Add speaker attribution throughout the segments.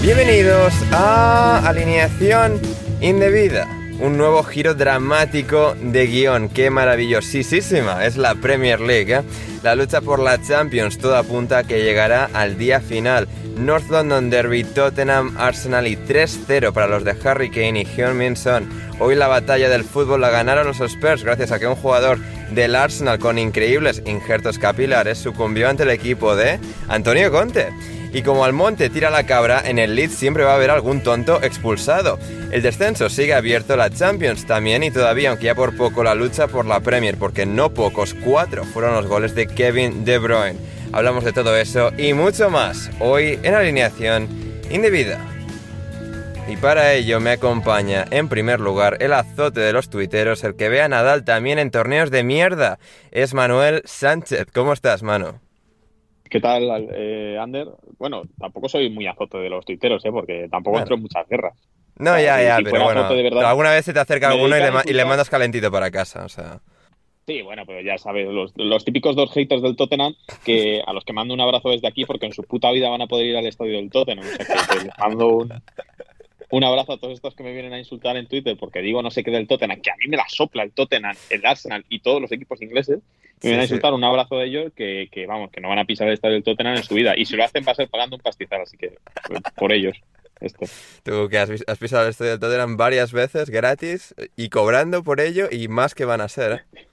Speaker 1: Bienvenidos a Alineación Indebida, un nuevo giro dramático de guion. Qué maravillosísima es la Premier League. ¿eh? La lucha por la Champions, todo apunta que llegará al día final. North London Derby, Tottenham, Arsenal y 3-0 para los de Harry Kane y Hyun Min Son. Hoy la batalla del fútbol la ganaron los Spurs gracias a que un jugador del Arsenal con increíbles injertos capilares sucumbió ante el equipo de Antonio Conte. Y como Almonte tira la cabra, en el Leeds siempre va a haber algún tonto expulsado. El descenso sigue abierto, la Champions también y todavía, aunque ya por poco, la lucha por la Premier, porque no pocos, cuatro fueron los goles de Kevin De Bruyne. Hablamos de todo eso y mucho más hoy en alineación indebida. Y para ello me acompaña en primer lugar el azote de los tuiteros, el que ve a Nadal también en torneos de mierda. Es Manuel Sánchez. ¿Cómo estás, mano?
Speaker 2: ¿Qué tal, eh, Ander? Bueno, tampoco soy muy azote de los tuiteros, ¿eh? porque tampoco
Speaker 1: Bueno.
Speaker 2: entro en muchas guerras.
Speaker 1: No,
Speaker 2: O sea,
Speaker 1: ya, ya,
Speaker 2: si
Speaker 1: pero bueno.
Speaker 2: verdad,
Speaker 1: alguna vez se te acerca alguno y le, y le mandas calentito para casa, o sea.
Speaker 2: Sí, bueno, pero ya sabes, los, los típicos dos haters del Tottenham que a los que mando un abrazo desde aquí porque en su puta vida van a poder ir al estadio del Tottenham. O sea, que, que les mando un, un abrazo a todos estos que me vienen a insultar en Twitter porque digo no sé qué del Tottenham, que a mí me la sopla el Tottenham, el Arsenal y todos los equipos ingleses.
Speaker 1: Sí,
Speaker 2: Me vienen a
Speaker 1: sí.
Speaker 2: insultar un abrazo de ellos que, que, vamos, que no van a pisar el estadio del Tottenham en su vida. Y si lo hacen va a ser pagando un pastizal, así que por ellos. Esto.
Speaker 1: Tú que has, has pisado el estadio del Tottenham varias veces gratis y cobrando por ello y más que van a ser, ¿eh?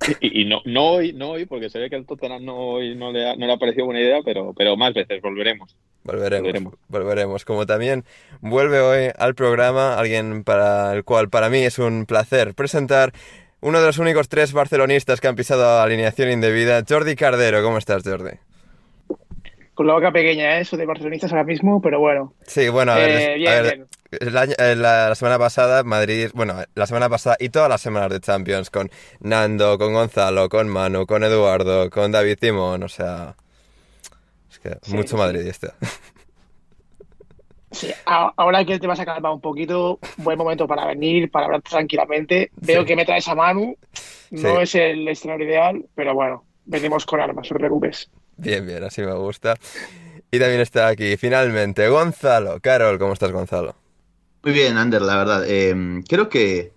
Speaker 2: Y, y no, no hoy, no hoy, porque se ve que el Tottenham no, hoy no, le ha, no le ha parecido buena idea, pero, pero más veces volveremos.
Speaker 1: Volveremos,
Speaker 2: Volveremos.
Speaker 1: volveremos. Como también vuelve hoy al programa alguien para el cual para mí es un placer presentar uno de los únicos tres barcelonistas que han pisado alineación indebida, Jordi Cardero. ¿Cómo estás, Jordi?
Speaker 3: Con la boca pequeña, ¿eh? Eso de barcelonistas ahora mismo, pero bueno.
Speaker 1: Sí, bueno, a ver,
Speaker 3: Eh,
Speaker 1: a ver,
Speaker 3: bien.
Speaker 1: eh, la, la semana pasada Madrid, bueno, la semana pasada y todas las semanas de Champions con Nando, con Gonzalo, con Manu, con Eduardo, con David Timón, o sea, es que
Speaker 3: Sí,
Speaker 1: mucho
Speaker 3: sí.
Speaker 1: madridista.
Speaker 3: Sí, a- ahora que te vas a calmar un poquito, buen momento para venir, para hablar tranquilamente. Veo
Speaker 1: Sí.
Speaker 3: que me traes a Manu. No
Speaker 1: Sí.
Speaker 3: es el escenario ideal, pero bueno, venimos con armas, no te preocupes.
Speaker 1: Bien, bien, así me gusta. Y también está aquí, finalmente, Gonzalo. Carol, ¿cómo estás, Gonzalo?
Speaker 4: Muy bien, Ander, la verdad. Eh, creo que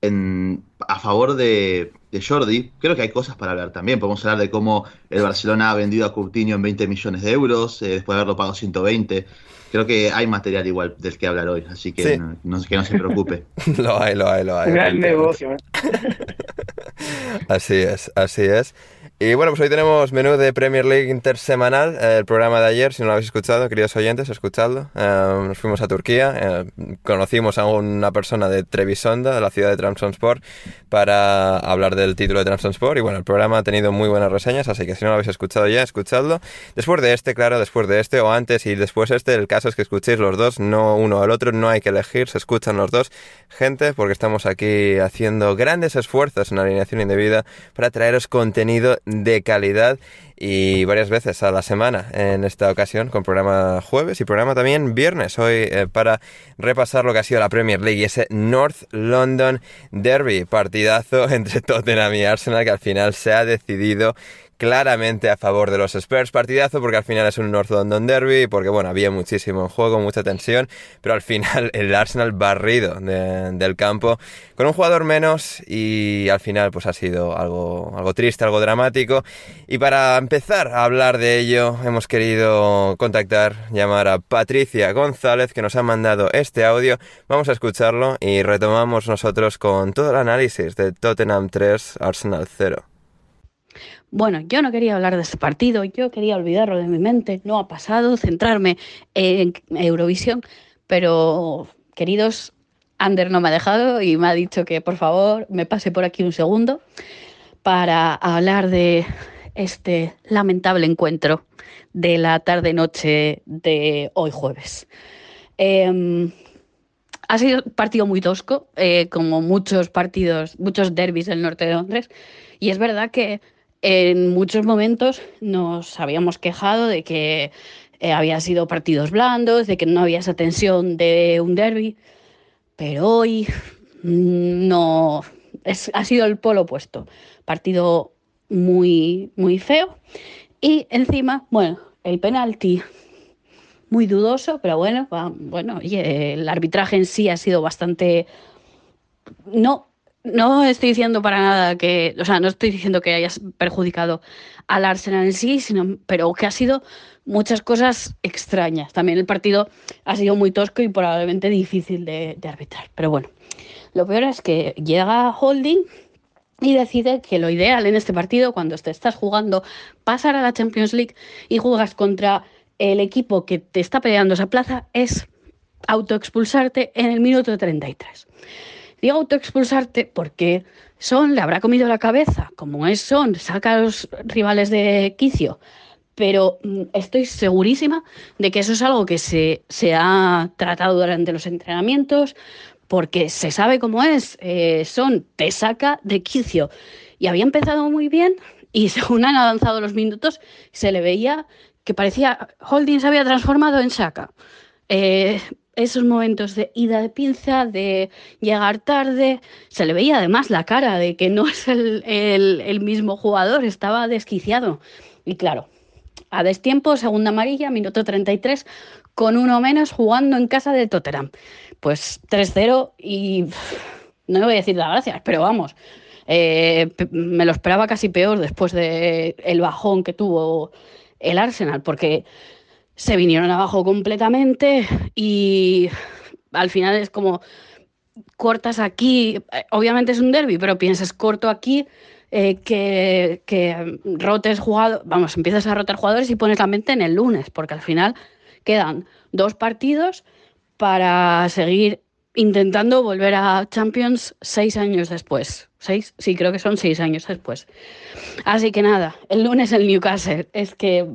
Speaker 4: en- a favor de, de Jordi, creo que hay cosas para hablar también. Podemos hablar de cómo el Barcelona ha vendido a Coutinho en 20 millones de euros, eh, después de haberlo pagado 120. Creo que hay material igual del que hablar hoy, así que,
Speaker 1: Sí.
Speaker 4: no, no- que no se preocupe.
Speaker 1: Lo hay, lo hay, lo hay.
Speaker 3: Gran negocio, ¿eh?
Speaker 1: Así es, así es. Y bueno, pues hoy tenemos menú de Premier League intersemanal, eh, el programa de ayer, si no lo habéis escuchado, queridos oyentes, escuchadlo. Eh, nos fuimos a Turquía, eh, conocimos a una persona de Trevisonda, de la ciudad de Trabzonspor, para hablar del título de Trabzonspor. Y bueno, el programa ha tenido muy buenas reseñas, así que si no lo habéis escuchado ya, escuchadlo. Después de este, claro, después de este, o antes y después este, el caso es que escuchéis los dos, no uno al otro, no hay que elegir, se escuchan los dos. Gente, porque estamos aquí haciendo grandes esfuerzos en alineación indebida para traeros contenido de calidad y varias veces a la semana en esta ocasión con programa jueves y programa también viernes. Hoy eh, para repasar lo que ha sido la Premier League y ese North London Derby partidazo entre Tottenham y Arsenal que al final se ha decidido claramente a favor de los Spurs. Partidazo porque al final es un North London Derby, porque bueno, había muchísimo juego, mucha tensión, pero al final el Arsenal barrido del campo con un jugador menos y al final pues ha sido algo, algo triste, algo dramático. Y para empezar a hablar de ello hemos querido contactar, llamar a Patricia González que nos ha mandado este audio. Vamos a escucharlo y retomamos nosotros con todo el análisis de Tottenham 3, Arsenal 0.
Speaker 5: Bueno, yo no quería hablar de este partido, yo quería olvidarlo de mi mente, no ha pasado, centrarme en Eurovisión, pero queridos, Ander no me ha dejado y me ha dicho que por favor me pase por aquí un segundo para hablar de este lamentable encuentro de la tarde-noche de hoy jueves. Em, ha sido un partido muy tosco, eh, como muchos partidos, muchos derbis del norte de Londres, y es verdad que en muchos momentos nos habíamos quejado de que eh, había sido partidos blandos, de que no había esa tensión de un derby, pero hoy mm, no ha sido el polo opuesto. Partido muy, muy feo. Y encima, bueno, el penalti muy dudoso, pero bueno, bueno, el arbitraje en sí ha sido bastante no no estoy diciendo para nada que, o sea, no estoy diciendo que hayas perjudicado al Arsenal en sí, sino, pero que ha sido muchas cosas extrañas. También el partido ha sido muy tosco y probablemente difícil de, arbitrar. Pero bueno, lo peor es que llega Holding y decide que lo ideal en este partido, cuando te estás jugando, pasar a la Champions League y juegas contra el equipo que te está peleando esa plaza, es autoexpulsarte en el minuto 33. Digo autoexpulsarte porque Son le habrá comido la cabeza, como es Son, saca a los rivales de quicio, pero mm, estoy segurísima de que eso es algo que se, se ha tratado durante los entrenamientos, porque se sabe cómo es. Eh, son te saca de quicio. Y había empezado muy bien y según han avanzado los minutos, se le veía que parecía Holding se había transformado en saca. Eh, esos momentos de ida de pinza, de llegar tarde, se le veía además la cara de que no es el, mismo jugador, estaba desquiciado. Y claro, a destiempo, segunda amarilla, minuto 33, con uno menos jugando en casa de Tottenham. Pues 3-0 y no le voy a decir las gracias, pero vamos, eh, me lo esperaba casi peor después del el bajón que tuvo el Arsenal, porque se vinieron abajo completamente y al final es como cortas aquí, obviamente es un derby, pero piensas corto aquí, eh, que, que, rotes jugadores, vamos, empiezas a rotar jugadores y pones la mente en el lunes, porque al final quedan dos partidos para seguir intentando volver a Champions seis años después. ¿Seis? Sí, creo que son seis años después. Así que nada, el lunes el Newcastle. Es que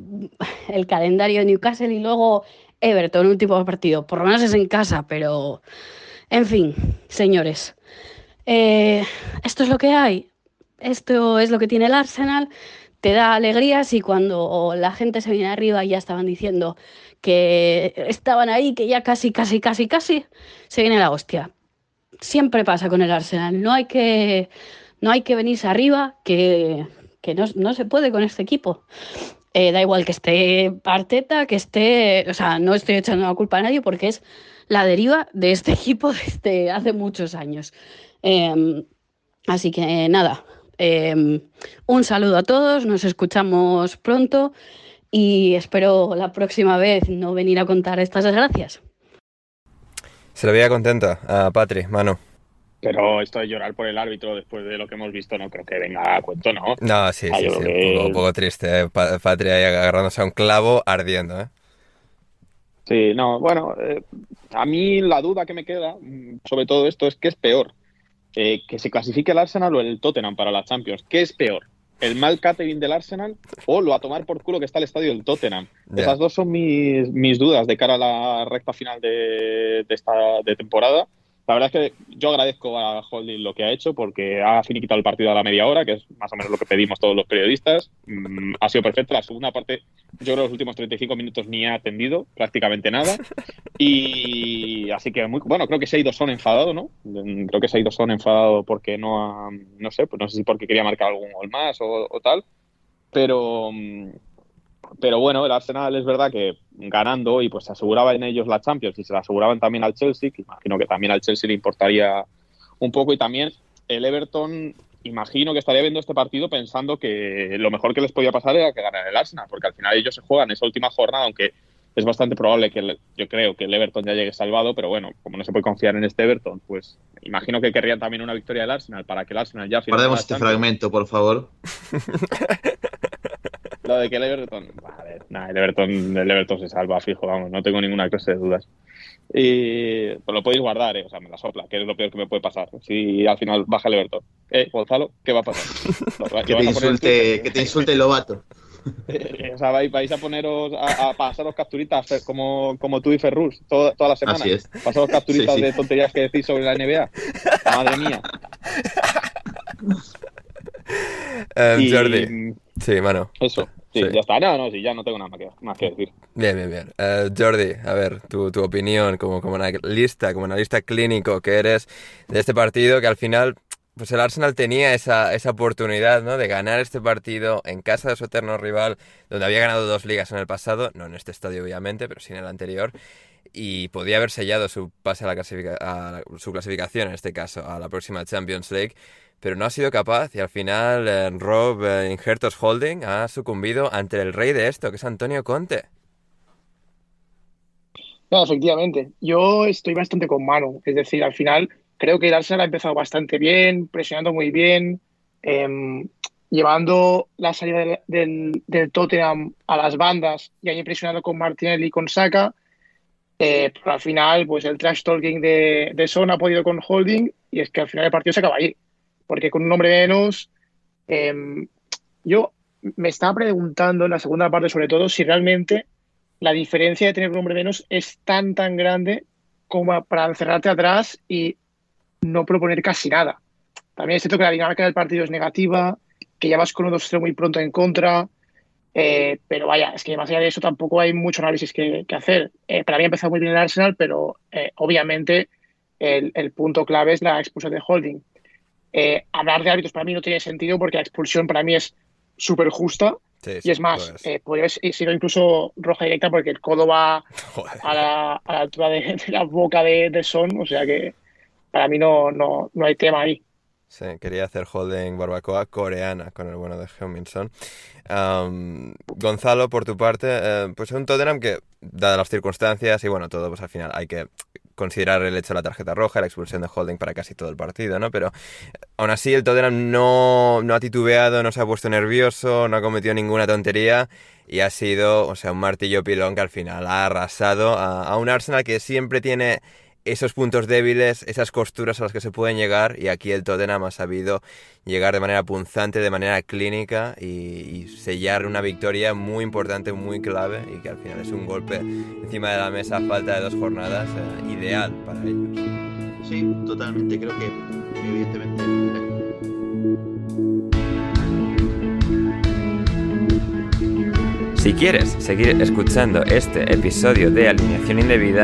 Speaker 5: el calendario de Newcastle y luego Everton, último partido. Por lo menos es en casa, pero... En fin, señores. Eh, esto es lo que hay. Esto es lo que tiene el Arsenal. Te da alegrías y cuando la gente se viene arriba ya estaban diciendo que estaban ahí, que ya casi, casi, casi, casi, se viene la hostia. Siempre pasa con el Arsenal. No hay que, no hay que venirse arriba, que, que no, no, se puede con este equipo. Eh, da igual que esté Arteta, que esté. O sea, no estoy echando la culpa a nadie porque es la deriva de este equipo desde hace muchos años. Em, así que nada. Em, un saludo a todos, nos escuchamos pronto y espero la próxima vez no venir a contar estas desgracias.
Speaker 1: Se le veía contenta a Patri, mano.
Speaker 2: Pero esto de llorar por el árbitro después de lo que hemos visto no creo que venga a cuento, ¿no?
Speaker 1: No, sí,
Speaker 2: Ah,
Speaker 1: sí, sí, un
Speaker 2: que-
Speaker 1: poco, un poco triste, ¿eh? Patria ahí agarrándose a un clavo ardiendo, ¿eh?
Speaker 2: Sí, no, bueno, eh, a mí la duda que me queda mm, sobre todo esto es qué es peor, Eh, que se clasifique el Arsenal o el Tottenham para la Champions. ¿Qué es peor? ¿El mal catering del Arsenal o lo a tomar por culo que está el estadio del Tottenham?
Speaker 1: Ya.
Speaker 2: Esas dos son mis, mis dudas de cara a la recta final de, de esta de temporada. La verdad es que yo agradezco a Holding lo que ha hecho porque ha finiquitado el partido a la media hora, que es más o menos lo que pedimos todos los periodistas. Mm, ha sido perfecto. La segunda parte, yo creo que los últimos 35 minutos ni ha atendido prácticamente nada. Y así que, muy, bueno, creo que se ha ido Son enfadado, ¿no? Mm, Creo que se ha ido Son enfadado porque no ha, no sé, pues no sé si porque quería marcar algún gol más o, o tal. Pero, mm, pero bueno, el Arsenal es verdad que ganando y pues se aseguraba en ellos la Champions y se la aseguraban también al Chelsea, que imagino que también al Chelsea le importaría un poco y también el Everton imagino que estaría viendo este partido pensando que lo mejor que les podía pasar era que ganara el Arsenal, porque al final ellos se juegan esa última jornada, aunque es bastante probable que el- yo creo que el Everton ya llegue salvado, pero bueno, como no se puede confiar en este Everton, pues imagino que querrían también una victoria del Arsenal para que el Arsenal ya
Speaker 4: Guardemos este
Speaker 2: Champions.
Speaker 4: fragmento, por favor.
Speaker 2: Lo de que el Everton. A ver, nada, el Everton, el Everton se salva, fijo, vamos, no tengo ninguna clase de dudas. Y pues lo podéis guardar, eh, o sea, me la sopla, que es lo peor que me puede pasar. Si al final baja el Everton. Eh, Gonzalo, ¿qué va a pasar? Lo-
Speaker 4: Que te insulte, que te insulte el Lobato.
Speaker 2: Eh, o sea, vais, vais a poneros a, a pasaros capturitas como, como tú y Ferrus toda, toda la semana.
Speaker 4: Así es.
Speaker 2: Pasaros capturitas
Speaker 4: Sí, sí.
Speaker 2: de tonterías que decís sobre la NBA. Madre mía.
Speaker 1: Eh,
Speaker 2: Y-
Speaker 1: Jordi. Sí, mano.
Speaker 2: Eso. Sí,
Speaker 1: Sí.
Speaker 2: ya está. No, no, sí, ya no tengo nada más que, más que decir.
Speaker 1: Bien, bien, bien. Eh, Jordi, a ver, tu, tu opinión como, como analista, como analista clínico que eres de este partido, que al final, pues el Arsenal tenía esa, esa oportunidad, ¿no? De ganar este partido en casa de su eterno rival, donde había ganado dos ligas en el pasado, no en este estadio obviamente, pero sí en el anterior, y podía haber sellado su pase a, la clasifica- a la- su clasificación, en este caso, a la próxima Champions League, pero no ha sido capaz y al final eh, Rob eh, Holding ha sucumbido ante el rey de esto, que es Antonio Conte.
Speaker 3: No, efectivamente. Yo estoy bastante con Manu. Es decir, al final creo que el Arsenal ha empezado bastante bien, presionando muy bien, em, llevando la salida del, del, Tottenham a las bandas y ahí presionando con Martinelli y con Saka. Eh, al final, pues el trash talking de, de Son ha podido con Holding y es que al final el partido se acaba ahí. Porque con un hombre menos, em, yo me estaba preguntando en la segunda parte, sobre todo, si realmente la diferencia de tener un hombre menos es tan, tan grande como para encerrarte atrás y no proponer casi nada. También es cierto que la dinámica del partido es negativa, que ya vas con un 2-0 muy pronto en contra, eh, pero vaya, es que más allá de eso tampoco hay mucho análisis que, que hacer. Eh, para mí ha empezado muy bien el Arsenal, pero eh, obviamente el, el punto clave es la expulsión de Holding. Eh, hablar de árbitros para mí no tiene sentido porque la expulsión para mí es súper justa.
Speaker 1: Sí,
Speaker 3: Y es más, eh, podría haber sido incluso roja directa porque el codo va a la, a la altura de, de la boca de, de Son, o sea que para mí no, no, no hay tema ahí.
Speaker 1: Sí, quería hacer holding barbacoa coreana con el bueno de Heung-Min Son. Gonzalo, por tu parte, eh, pues es un Tottenham que, dadas las circunstancias y bueno, todo, pues al final hay que considerar el hecho de la tarjeta roja, la expulsión de holding para casi todo el partido, ¿no? Pero aún así el Tottenham no, no ha titubeado, no se ha puesto nervioso, no ha cometido ninguna tontería y ha sido, o sea, un martillo pilón que al final ha arrasado a un Arsenal que siempre tiene esos puntos débiles, esas costuras a las que se pueden llegar y aquí el Tottenham ha sabido llegar de manera punzante, de manera clínica y, y sellar una victoria muy importante, muy clave y que al final es un golpe encima de la mesa a falta de dos jornadas eh, ideal para ellos.
Speaker 4: Sí, totalmente. Creo que, evidentemente,
Speaker 1: Si quieres seguir escuchando este episodio de Alineación Indebida,